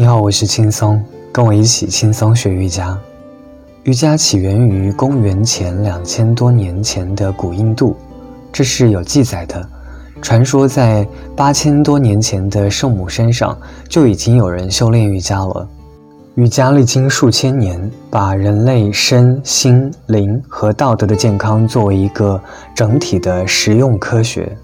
你好，我是轻松，跟我一起轻松学瑜伽。瑜伽起源于公元前两千多年前的古印度，这是有记载的。传说在八千多年前的圣母山上就已经有人修炼瑜伽了。瑜伽历经数千年，把人类身心灵和道德的健康作为一个整体的实用科学。